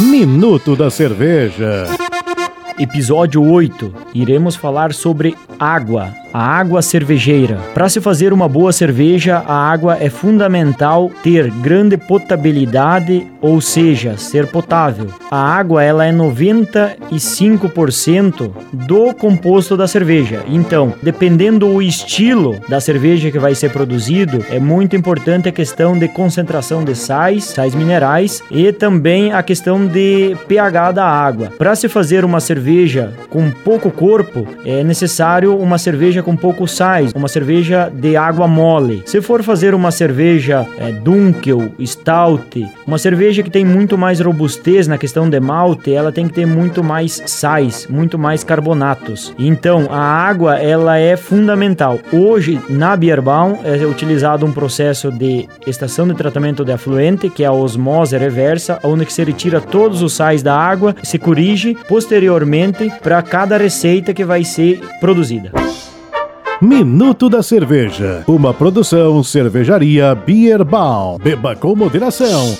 Minuto da Cerveja. Episódio 8. Iremos falar sobre água, a água cervejeira. Para se fazer uma boa cerveja, a água é fundamental ter grande potabilidade, ou seja, ser potável. A água ela é 95% do composto da cerveja. Então, dependendo do estilo da cerveja que vai ser produzido, é muito importante a questão de concentração de sais, sais minerais e também a questão de pH da água. Para se fazer uma cerveja com pouco corpo, é necessário uma cerveja com pouco sais, uma cerveja de água mole. Se for fazer uma cerveja é, Dunkel, Stout, uma cerveja que tem muito mais robustez na questão de malte, ela tem que ter muito mais sais, muito mais carbonatos. Então, a água ela é fundamental. Hoje, na Bierbaum, é utilizado um processo de estação de tratamento de afluente, que é a osmose reversa, onde se retira todos os sais da água, se corrige posteriormente para cada receita que vai ser produzida. Minuto da Cerveja, uma produção cervejaria Bierbal. Beba com moderação.